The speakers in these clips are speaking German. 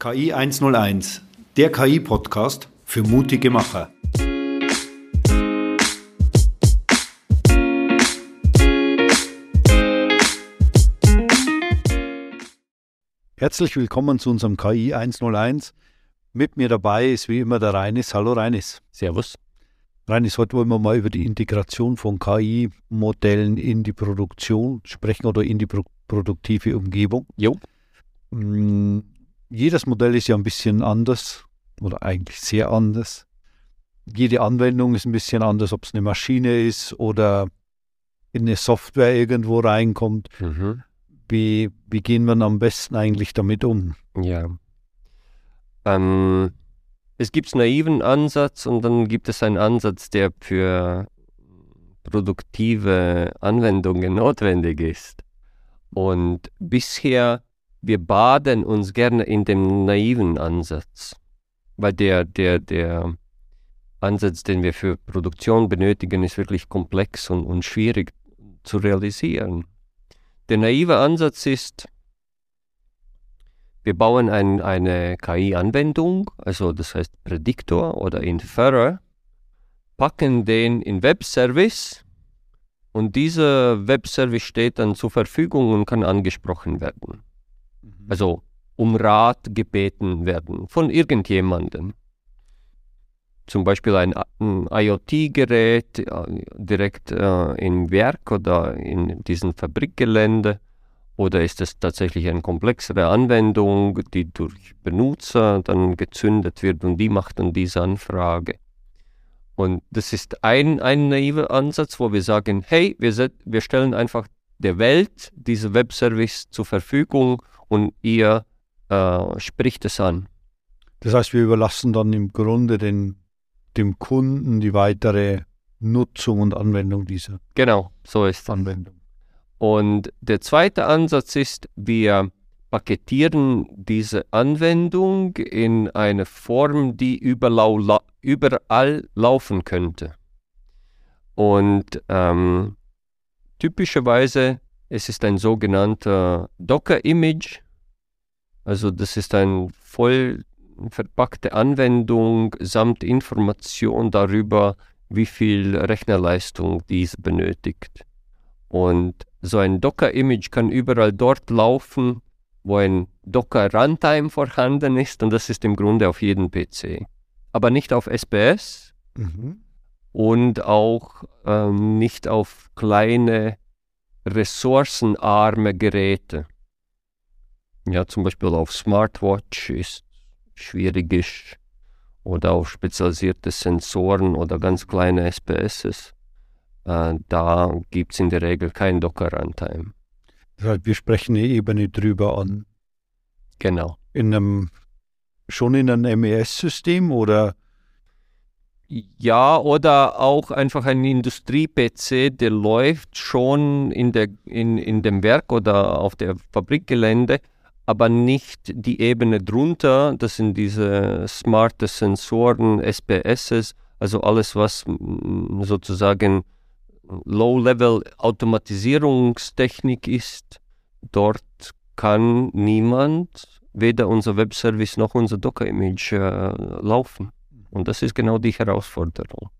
KI 101, der KI-Podcast für mutige Macher. Herzlich willkommen zu unserem KI 101. Mit mir dabei ist wie immer der Reinis. Hallo Reinis. Servus. Reinis, heute wollen wir mal über die Integration von KI-Modellen in die Produktion sprechen oder in die pro produktive Umgebung. Jo. Mm, jedes Modell ist ja ein bisschen anders oder eigentlich sehr anders. Jede Anwendung ist ein bisschen anders, ob es eine Maschine ist oder in eine Software irgendwo reinkommt. Mhm. Wie, wie gehen wir am besten eigentlich damit um? Ja. Ähm, es gibt einen naiven Ansatz und dann gibt es einen Ansatz, der für produktive Anwendungen notwendig ist. Und bisher, wir baden uns gerne in dem naiven Ansatz, weil der, der, der Ansatz, den wir für Produktion benötigen, ist wirklich komplex und, und schwierig zu realisieren. Der naive Ansatz ist, wir bauen ein, eine KI-Anwendung, also das heißt Prädiktor oder Inferrer, packen den in Webservice und dieser Webservice steht dann zur Verfügung und kann angesprochen werden. Mhm. Also um Rat gebeten werden von irgendjemandem. Zum Beispiel ein, ein IoT-Gerät äh, direkt äh, im Werk oder in diesem Fabrikgelände. Oder ist es tatsächlich eine komplexere Anwendung, die durch Benutzer dann gezündet wird und die macht dann diese Anfrage? Und das ist ein, ein naiver Ansatz, wo wir sagen, hey, wir, wir stellen einfach der Welt diese Webservice zur Verfügung und ihr äh, spricht es an. Das heißt, wir überlassen dann im Grunde den, dem Kunden die weitere Nutzung und Anwendung dieser genau, so ist Anwendung. Und der zweite Ansatz ist, wir paketieren diese Anwendung in eine Form, die überall, überall laufen könnte. Und ähm, typischerweise es ist ein sogenannter Docker-Image. Also das ist eine voll verpackte Anwendung samt Information darüber, wie viel Rechnerleistung diese benötigt. Und so ein Docker-Image kann überall dort laufen, wo ein Docker Runtime vorhanden ist und das ist im Grunde auf jedem PC. Aber nicht auf SPS mhm. Und auch ähm, nicht auf kleine ressourcenarme Geräte. Ja, zum Beispiel auf Smartwatch ist schwierig oder auf spezialisierte Sensoren oder ganz kleine SPSs. Äh, da gibt es in der Regel kein Docker-Runtime. Das heißt, wir sprechen eine Ebene drüber an. Genau. In einem, schon in einem MES-System oder? Ja, oder auch einfach ein Industrie-PC, der läuft schon in, der, in, in dem Werk oder auf der Fabrikgelände, aber nicht die Ebene drunter. Das sind diese smarte Sensoren, SPSs, also alles, was sozusagen Low-Level-Automatisierungstechnik ist. Dort kann niemand, weder unser Webservice noch unser Docker-Image äh, laufen. Und das ist genau die Herausforderung.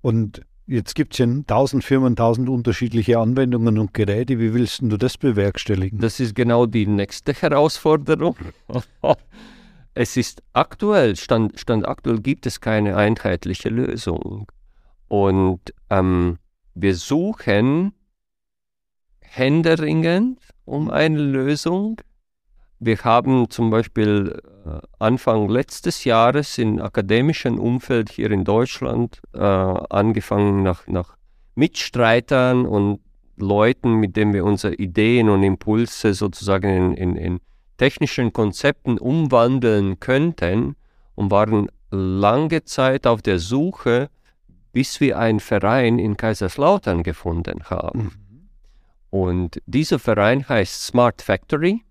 Und jetzt gibt es ja tausend Firmen, tausend unterschiedliche Anwendungen und Geräte. Wie willst du das bewerkstelligen? Das ist genau die nächste Herausforderung. es ist aktuell, Stand, Stand aktuell gibt es keine einheitliche Lösung. Und ähm, wir suchen händeringend um eine Lösung. Wir haben zum Beispiel äh, Anfang letztes Jahres im akademischen Umfeld hier in Deutschland äh, angefangen, nach, nach Mitstreitern und Leuten, mit denen wir unsere Ideen und Impulse sozusagen in, in, in technischen Konzepten umwandeln könnten und waren lange Zeit auf der Suche bis wir einen Verein in Kaiserslautern gefunden haben. Mhm. Und dieser Verein heißt Smart Factory.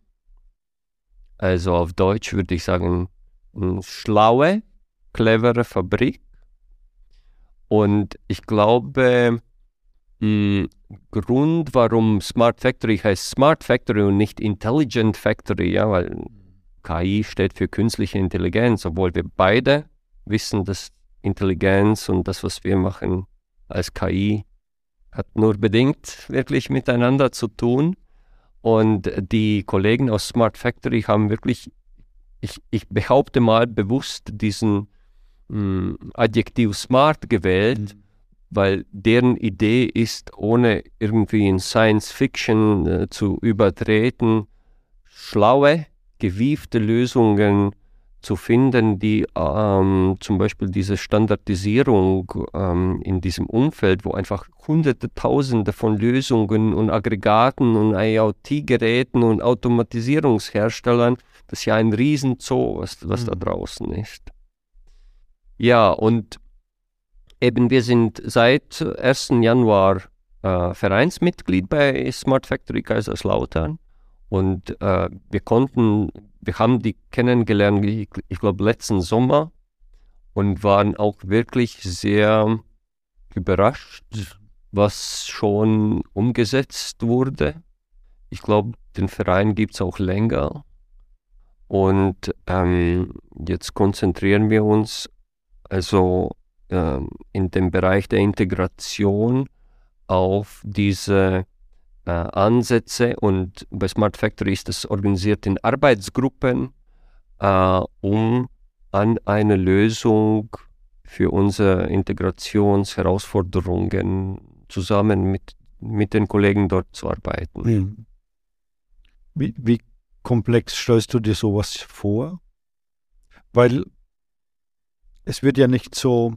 Also auf Deutsch würde ich sagen, eine schlaue, clevere Fabrik. Und ich glaube, mh, Grund, warum Smart Factory heißt Smart Factory und nicht Intelligent Factory, ja, weil KI steht für künstliche Intelligenz, obwohl wir beide wissen, dass Intelligenz und das, was wir machen als KI, hat nur bedingt wirklich miteinander zu tun. Und die Kollegen aus Smart Factory haben wirklich, ich, ich behaupte mal bewusst diesen mh, hm, Adjektiv smart gewählt, mhm. weil deren Idee ist, ohne irgendwie in Science Fiction äh, zu übertreten, schlaue, gewiefte Lösungen zu finden, die ähm, zum Beispiel diese Standardisierung ähm, in diesem Umfeld, wo einfach hunderte, tausende von Lösungen und Aggregaten und IoT-Geräten und Automatisierungsherstellern, das ist ja ein Riesenzoo, was, was mhm. da draußen ist. Ja, und eben wir sind seit 1. Januar äh, Vereinsmitglied bei Smart Factory Kaiserslautern und äh, wir konnten wir haben die kennengelernt, ich, ich glaube, letzten Sommer und waren auch wirklich sehr überrascht, was schon umgesetzt wurde. Ich glaube, den Verein gibt es auch länger. Und ähm, jetzt konzentrieren wir uns also ähm, in dem Bereich der Integration auf diese äh, Ansätze und bei Smart Factory ist es organisiert in Arbeitsgruppen, äh, um an eine Lösung für unsere Integrationsherausforderungen zusammen mit, mit den Kollegen dort zu arbeiten. Wie, wie komplex stellst du dir sowas vor? Weil es wird ja nicht so,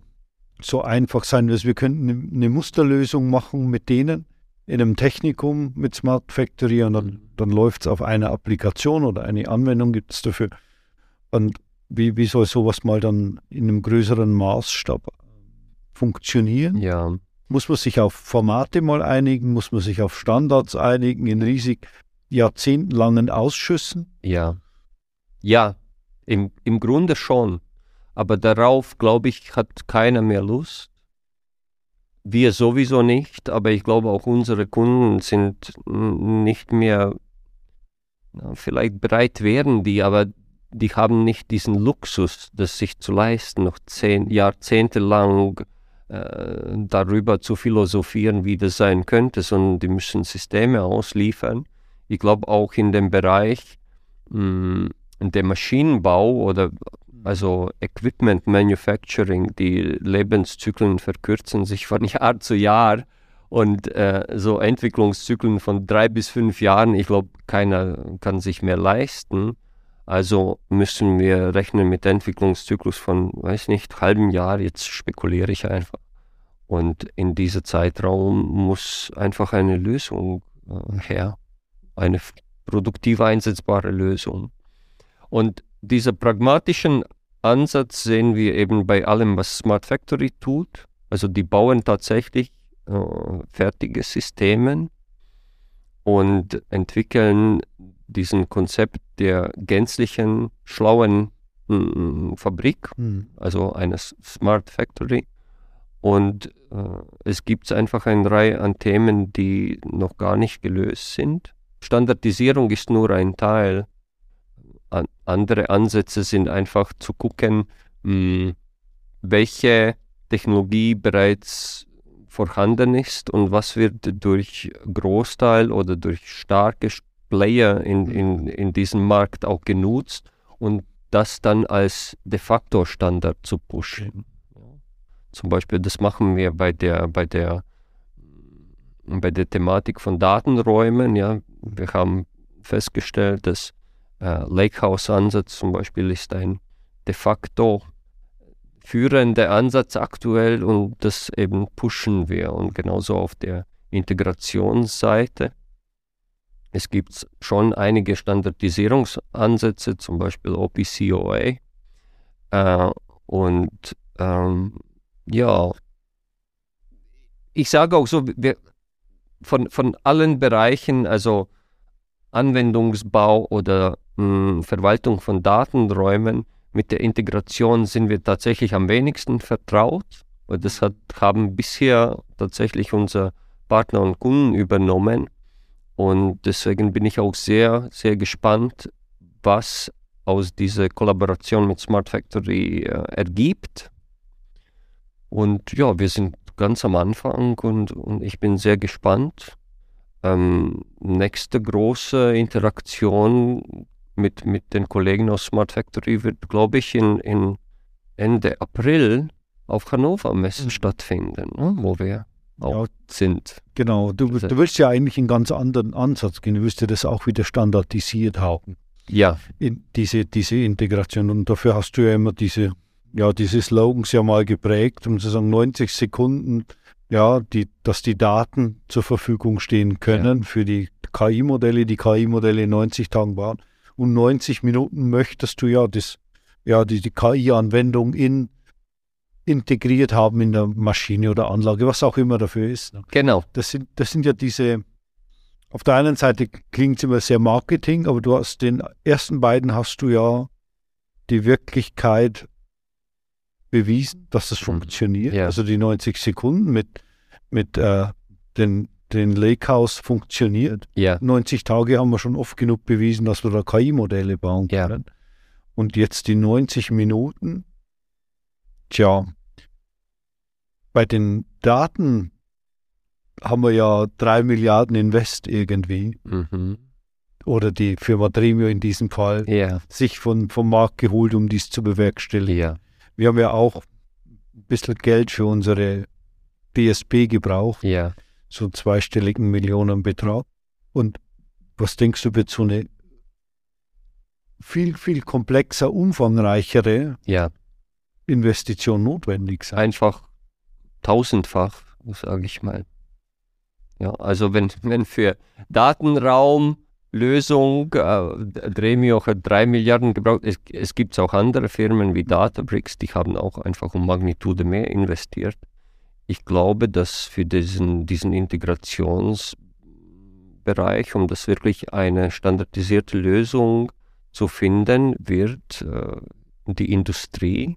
so einfach sein, dass wir könnten eine Musterlösung machen mit denen, in einem Technikum mit Smart Factory und dann, dann läuft es auf eine Applikation oder eine Anwendung gibt es dafür. Und wie, wie soll sowas mal dann in einem größeren Maßstab funktionieren? Ja. Muss man sich auf Formate mal einigen? Muss man sich auf Standards einigen in riesig jahrzehntelangen Ausschüssen? Ja. Ja, im, im Grunde schon. Aber darauf, glaube ich, hat keiner mehr Lust. Wir sowieso nicht, aber ich glaube auch unsere Kunden sind nicht mehr, vielleicht bereit werden die, aber die haben nicht diesen Luxus, das sich zu leisten, noch zehn, Jahrzehnte lang äh, darüber zu philosophieren, wie das sein könnte, sondern die müssen Systeme ausliefern. Ich glaube auch in dem Bereich mh, der Maschinenbau oder also Equipment Manufacturing, die Lebenszyklen verkürzen sich von Jahr zu Jahr und äh, so Entwicklungszyklen von drei bis fünf Jahren, ich glaube, keiner kann sich mehr leisten. Also müssen wir rechnen mit Entwicklungszyklus von, weiß nicht, halbem Jahr, jetzt spekuliere ich einfach. Und in diesem Zeitraum muss einfach eine Lösung äh, her, eine produktiv einsetzbare Lösung. Und dieser pragmatischen Ansatz sehen wir eben bei allem, was Smart Factory tut. Also die bauen tatsächlich äh, fertige Systeme und entwickeln diesen Konzept der gänzlichen schlauen äh, Fabrik, mhm. also eines Smart Factory. Und äh, es gibt einfach eine Reihe an Themen, die noch gar nicht gelöst sind. Standardisierung ist nur ein Teil an, andere Ansätze sind einfach zu gucken, mh, hm, welche Technologie bereits vorhanden ist und was wird durch Großteil oder durch starke Player in, in, in diesem Markt auch genutzt und das dann als de facto Standard zu pushen. Zum Beispiel, das machen wir bei der, bei der, bei der Thematik von Datenräumen. Ja. Wir haben festgestellt, dass äh, Lakehouse-Ansatz zum Beispiel ist ein de facto führender Ansatz aktuell und das eben pushen wir und genauso auf der Integrationsseite. Es gibt schon einige Standardisierungsansätze, zum Beispiel OPCOA. Äh, und ähm, ja, ich sage auch so, wir, von, von allen Bereichen, also Anwendungsbau oder mh, Verwaltung von Datenräumen, mit der Integration sind wir tatsächlich am wenigsten vertraut. Und das hat, haben bisher tatsächlich unsere Partner und Kunden übernommen. Und deswegen bin ich auch sehr, sehr gespannt, was aus dieser Kollaboration mit Smart Factory äh, ergibt. Und ja, wir sind ganz am Anfang und, und ich bin sehr gespannt. Ähm, nächste große Interaktion mit, mit den Kollegen aus Smart Factory wird, glaube ich, in, in Ende April auf Hannover Messe mhm. stattfinden, ne, wo wir auch ja, sind. Genau, du, du willst ja eigentlich einen ganz anderen Ansatz gehen. Du willst ja das auch wieder standardisiert haben. Ja. In diese, diese Integration. Und dafür hast du ja immer diese, ja, diese Slogans ja mal geprägt, um zu sagen, 90 Sekunden, ja, die, dass die Daten zur Verfügung stehen können ja. für die KI-Modelle, die KI-Modelle in 90 Tagen waren. Und 90 Minuten möchtest du ja das, ja, die, die KI-Anwendung in integriert haben in der Maschine oder Anlage, was auch immer dafür ist. Genau. Das sind, das sind ja diese, auf der einen Seite klingt es immer sehr Marketing, aber du hast den ersten beiden hast du ja die Wirklichkeit bewiesen, dass das mhm. funktioniert. Ja. Also die 90 Sekunden mit, mit äh, den, den Lakehouse funktioniert. Ja. 90 Tage haben wir schon oft genug bewiesen, dass wir da KI-Modelle bauen können. Ja. Und jetzt die 90 Minuten, tja, bei den Daten haben wir ja drei Milliarden Invest irgendwie. Mhm. Oder die Firma Dremio in diesem Fall yeah. sich von, vom Markt geholt, um dies zu bewerkstelligen. Yeah. Wir haben ja auch ein bisschen Geld für unsere DSP gebraucht. Yeah. So zweistelligen Millionenbetrag. Und was denkst du, wird so eine viel, viel komplexer, umfangreichere Investition notwendig sein? Einfach tausendfach, sage ich mal. Ja, also wenn, wenn für Datenraum Lösung, äh, Dremio hat drei Milliarden gebraucht. Es, es gibt auch andere Firmen wie Databricks, die haben auch einfach um Magnitude mehr investiert. Ich glaube, dass für diesen, diesen Integrationsbereich, um das wirklich eine standardisierte Lösung zu finden, wird äh, die Industrie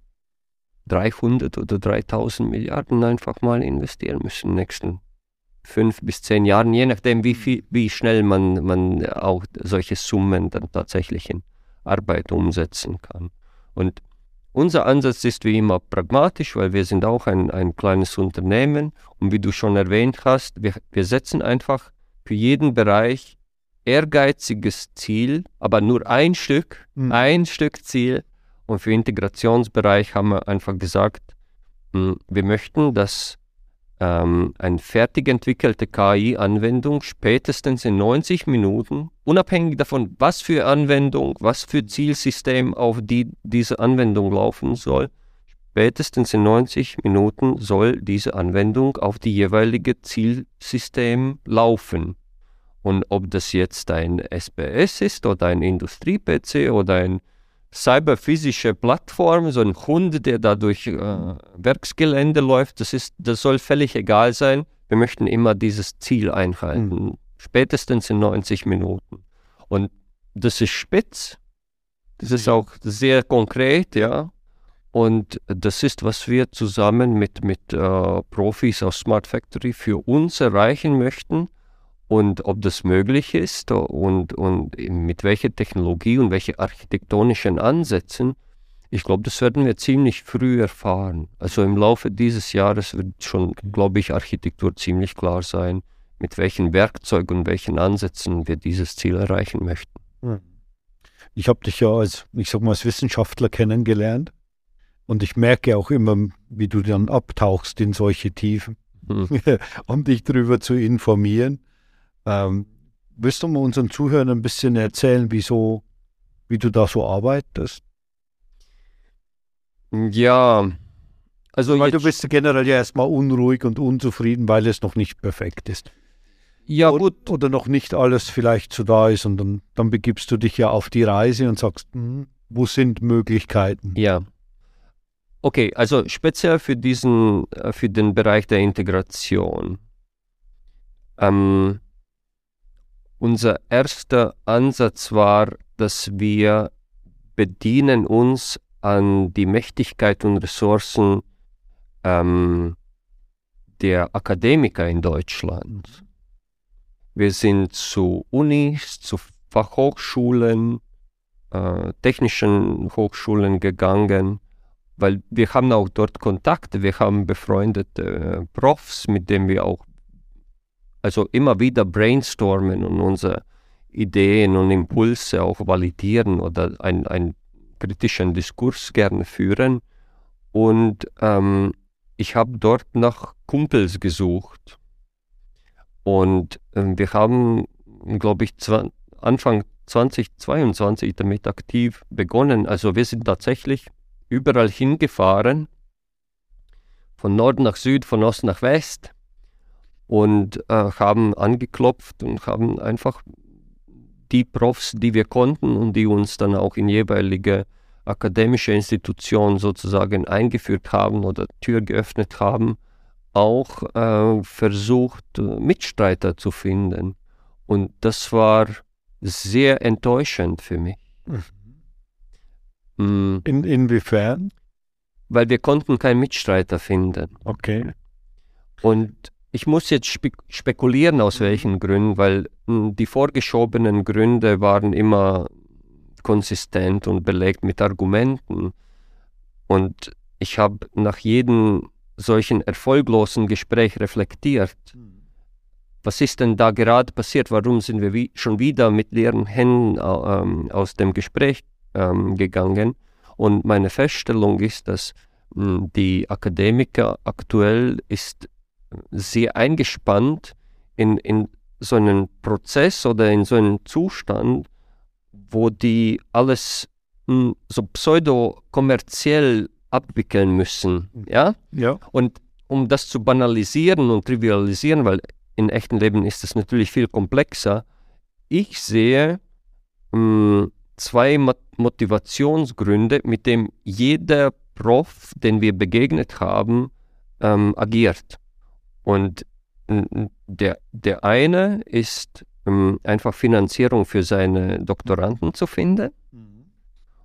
300 oder 3000 Milliarden einfach mal investieren müssen in den nächsten fünf bis zehn Jahren, je nachdem, wie, viel, wie schnell man, man auch solche Summen dann tatsächlich in Arbeit umsetzen kann. Und unser Ansatz ist wie immer pragmatisch, weil wir sind auch ein, ein kleines Unternehmen und wie du schon erwähnt hast, wir, wir setzen einfach für jeden Bereich ehrgeiziges Ziel, aber nur ein Stück, mhm. ein Stück Ziel und für Integrationsbereich haben wir einfach gesagt, hm, wir möchten, dass ähm, eine fertig entwickelte KI-Anwendung spätestens in 90 Minuten, unabhängig davon, was für Anwendung, was für Zielsystem auf die diese Anwendung laufen soll, spätestens in 90 Minuten soll diese Anwendung auf die jeweilige Zielsystem laufen. Und ob das jetzt ein SPS ist oder ein Industrie-PC oder ein cyberphysische Plattform, so ein Hund, der da durch äh, Werksgelände läuft, das, ist, das soll völlig egal sein. Wir möchten immer dieses Ziel einhalten, mhm. spätestens in 90 Minuten. Und das ist spitz, das ist auch sehr konkret, ja. Und das ist, was wir zusammen mit, mit äh, Profis aus Smart Factory für uns erreichen möchten und ob das möglich ist und, und mit welcher Technologie und welchen architektonischen Ansätzen, ich glaube, das werden wir ziemlich früh erfahren. Also im Laufe dieses Jahres wird schon, glaube ich, Architektur ziemlich klar sein, mit welchen Werkzeugen und welchen Ansätzen wir dieses Ziel erreichen möchten. Hm. Ich habe dich ja als, ich sag mal, als Wissenschaftler kennengelernt und ich merke auch immer, wie du dann abtauchst in solche Tiefen, hm. um dich darüber zu informieren. Ähm, willst du mal unseren Zuhörern ein bisschen erzählen, wieso, wie du da so arbeitest? Ja, also weil du bist generell ja erstmal unruhig und unzufrieden, weil es noch nicht perfekt ist. Ja, oder, gut. Oder noch nicht alles vielleicht so da ist und dann, dann begibst du dich ja auf die Reise und sagst, hm, wo sind Möglichkeiten? Ja. Okay, also speziell für diesen, äh, für den Bereich der Integration. Ähm, unser erster Ansatz war, dass wir bedienen uns an die Mächtigkeit und Ressourcen ähm, der Akademiker in Deutschland. Wir sind zu Unis, zu Fachhochschulen äh, technischen Hochschulen gegangen, weil wir haben auch dort Kontakte, wir haben befreundete äh, Profs, mit denen wir auch also immer wieder brainstormen und unsere Ideen und Impulse auch validieren oder einen kritischen Diskurs gerne führen. Und ähm, ich habe dort nach Kumpels gesucht. Und ähm, wir haben, glaube ich, Anfang 2022 damit aktiv begonnen. Also wir sind tatsächlich überall hingefahren, von Nord nach Süd, von Ost nach West und äh, haben angeklopft und haben einfach die Profs, die wir konnten und die uns dann auch in jeweilige akademische Institutionen sozusagen eingeführt haben oder Tür geöffnet haben, auch äh, versucht, äh, Mitstreiter zu finden. Und das war sehr enttäuschend für mich. Mhm. Mm. In, inwiefern? Weil wir konnten keinen Mitstreiter finden. Okay. Und ich muss jetzt spe spekulieren, aus welchen Gründen, weil hm, die vorgeschobenen Gründe waren immer konsistent und belegt mit Argumenten. Und ich habe nach jedem solchen erfolglosen Gespräch reflektiert. Was ist denn da gerade passiert? Warum sind wir wie, schon wieder mit leeren Händen ähm, aus dem Gespräch ähm, gegangen? Und meine Feststellung ist, dass mh, hm, die Akademiker aktuell ist sehr eingespannt in, in so einen Prozess oder in so einen Zustand, wo die alles mh, hm, so pseudo-kommerziell abwickeln müssen. Ja? ja. Und um das zu banalisieren und trivialisieren, weil in echten Leben ist es natürlich viel komplexer, ich sehe mh, hm, zwei Motivationsgründe, mit denen jeder Prof, den wir begegnet haben, ähm, agiert. Und der, der eine ist ähm, einfach Finanzierung für seine Doktoranden zu finden. Mhm.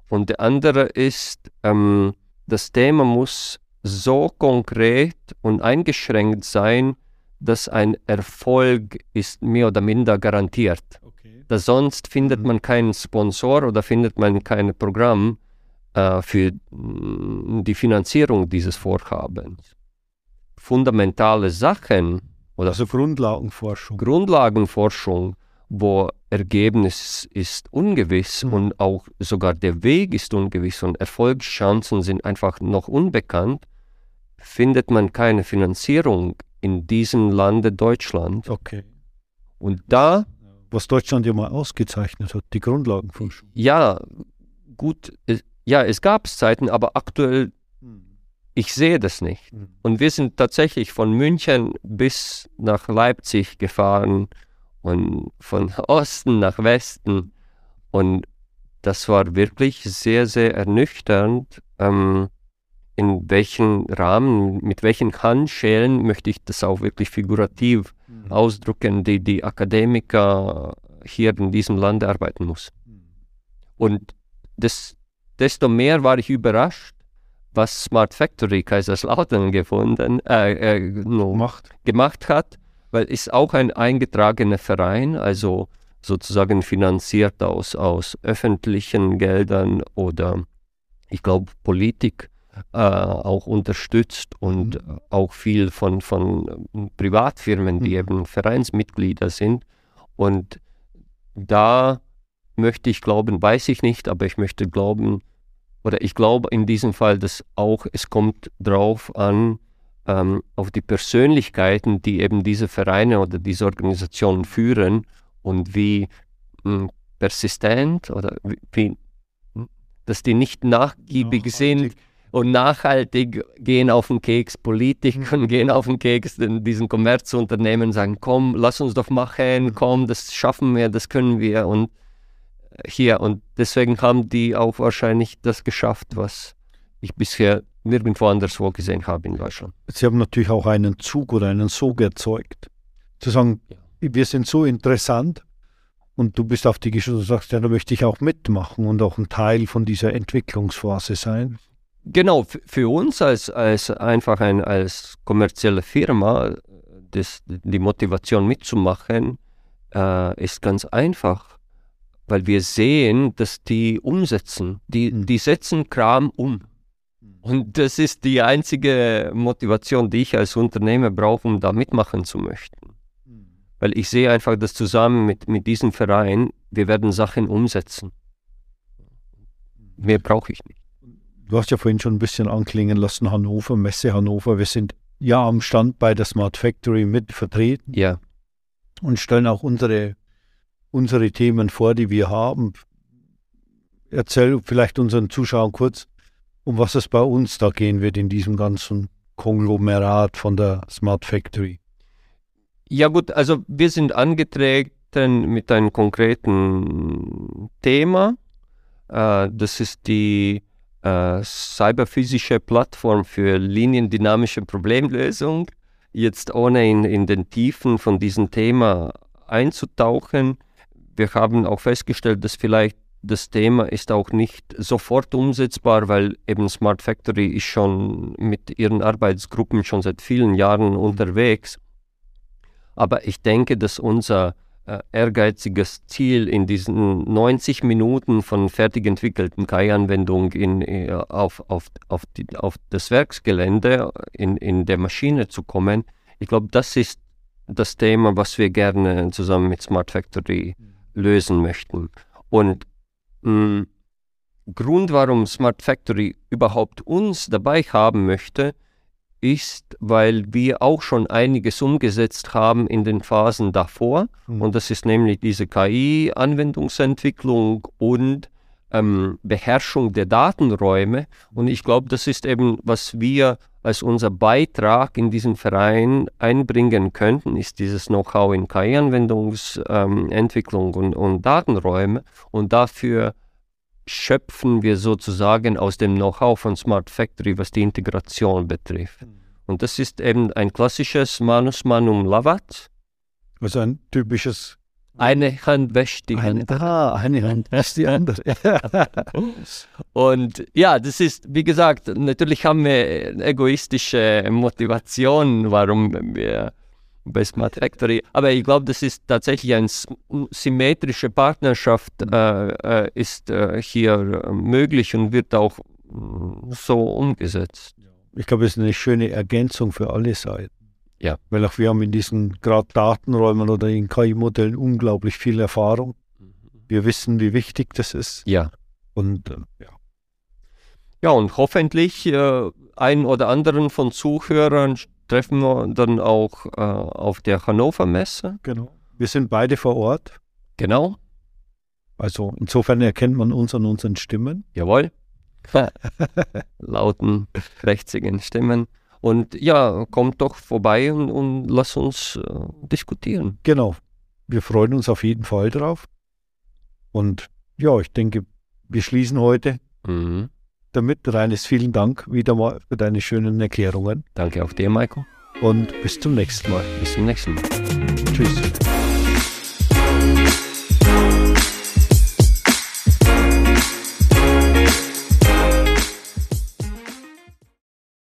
Und der andere ist, ähm, das Thema muss so konkret und eingeschränkt sein, dass ein Erfolg ist mehr oder minder garantiert. Okay. Da sonst findet mhm. man keinen Sponsor oder findet man kein Programm äh, für die Finanzierung dieses Vorhabens fundamentale Sachen oder also Grundlagenforschung. Grundlagenforschung, wo Ergebnis ist ungewiss mhm. und auch sogar der Weg ist ungewiss und Erfolgschancen sind einfach noch unbekannt, findet man keine Finanzierung in diesem Lande Deutschland. Okay. Und da. Was Deutschland ja mal ausgezeichnet hat, die Grundlagenforschung. Ja, gut, ja, es gab Zeiten, aber aktuell ich sehe das nicht. Mhm. Und wir sind tatsächlich von München bis nach Leipzig gefahren und von Osten nach Westen. Und das war wirklich sehr, sehr ernüchternd, ähm, in welchen Rahmen, mit welchen Handschellen möchte ich das auch wirklich figurativ mhm. ausdrücken, die die Akademiker hier in diesem Land arbeiten muss. Mhm. Und das, desto mehr war ich überrascht, was Smart Factory Kaiserslautern gefunden, äh, äh, no, Macht. gemacht hat, weil es auch ein eingetragener Verein, also sozusagen finanziert aus, aus öffentlichen Geldern oder ich glaube Politik äh, auch unterstützt und mhm. auch viel von, von Privatfirmen, die mhm. eben Vereinsmitglieder sind. Und da möchte ich glauben, weiß ich nicht, aber ich möchte glauben, oder ich glaube in diesem Fall, dass auch es kommt drauf an, ähm, auf die Persönlichkeiten, die eben diese Vereine oder diese Organisationen führen und wie mh, hm, persistent oder wie, hm, dass die nicht nachgiebig nachhaltig. sind und nachhaltig gehen auf den Keks Politiker mhm. gehen auf den Keks diesen Kommerzunternehmen sagen, komm, lass uns doch machen, mhm. komm, das schaffen wir, das können wir und hier. Und deswegen haben die auch wahrscheinlich das geschafft, was ich bisher nirgendwo anderswo gesehen habe in Deutschland. Sie haben natürlich auch einen Zug oder einen Sog erzeugt. Zu sagen, ja. wir sind so interessant und du bist auf die Geschichte, du sagst, ja, da möchte ich auch mitmachen und auch ein Teil von dieser Entwicklungsphase sein. Genau, für uns als, als einfach ein, als kommerzielle Firma, das, die Motivation mitzumachen, äh, ist ganz einfach weil wir sehen, dass die umsetzen. Die, Mhm. die setzen Kram um. Und das ist die einzige Motivation, die ich als Unternehmer brauche, um da mitmachen zu möchten. Weil ich sehe einfach, dass zusammen mit, mit diesem Verein, wir werden Sachen umsetzen. Mehr brauche ich nicht. Du hast ja vorhin schon ein bisschen anklingen lassen, Hannover, Messe Hannover. Wir sind ja am Stand bei der Smart Factory mit vertreten Ja, und stellen auch unsere, unsere Themen vor, die wir haben. Erzähl vielleicht unseren Zuschauern kurz, um was es bei uns da gehen wird in diesem ganzen Konglomerat von der Smart Factory. Ja gut, also wir sind angetreten mit einem konkreten Thema. Äh, das ist die äh, cyberphysische Plattform für liniendynamische Problemlösung. Jetzt ohne in, in den Tiefen von diesem Thema einzutauchen. Wir haben auch festgestellt, dass vielleicht das Thema ist auch nicht sofort umsetzbar, weil eben Smart Factory ist schon mit ihren Arbeitsgruppen schon seit vielen Jahren unterwegs. Aber ich denke, dass unser äh, ehrgeiziges Ziel in diesen 90 Minuten von fertig entwickelten KI-Anwendung in, äh, auf, auf, auf, die, auf das Werksgelände in, in der Maschine zu kommen, ich glaube, das ist das Thema, was wir gerne zusammen mit Smart Factory lösen möchten. Und mh, Grund, warum Smart Factory überhaupt uns dabei haben möchte, ist, weil wir auch schon einiges umgesetzt haben in den Phasen davor. Mhm. Und das ist nämlich diese KI-Anwendungsentwicklung und ähm, Beherrschung der Datenräume. Und ich glaube, das ist eben, was wir als unser Beitrag in diesen Verein einbringen könnten, ist dieses Know-how in KI-Anwendungsentwicklung und, und Datenräume. Und dafür schöpfen wir sozusagen aus dem Know-how von Smart Factory, was die Integration betrifft. Und das ist eben ein klassisches Manus Manum Lavat. Also ein typisches Eine Hand wäscht die eine, andere. ah, eine Hand ist die andere. Und ja, das ist, wie gesagt, natürlich haben wir egoistische Motivationen, warum wir bei Smart Factory, aber ich glaube, das ist tatsächlich eine symmetrische Partnerschaft, äh, äh, ist äh, hier möglich und wird auch mm, so umgesetzt. Ich glaube, es ist eine schöne Ergänzung für alle Seiten. Ja. Weil auch wir haben in diesen gerade Datenräumen oder in KI-Modellen unglaublich viel Erfahrung. Wir wissen, wie wichtig das ist. Ja. Und äh, ja. Ja, und hoffentlich äh, einen oder anderen von Zuhörern treffen wir dann auch äh, auf der Hannover Messe. genau. Wir sind beide vor Ort. Genau, Also insofern erkennt man uns an unseren Stimmen. jawohl. Lauten, krächzigen Stimmen. Und ja, kommt doch vorbei und, und lass uns äh, diskutieren. Genau. Wir freuen uns auf jeden Fall drauf. Und ja, ich denke, wir schließen heute Mhm. damit. Reines, vielen Dank wieder mal für deine schönen Erklärungen. Danke auch dir, Michael. Und bis zum nächsten Mal. Bis zum nächsten Mal. Tschüss.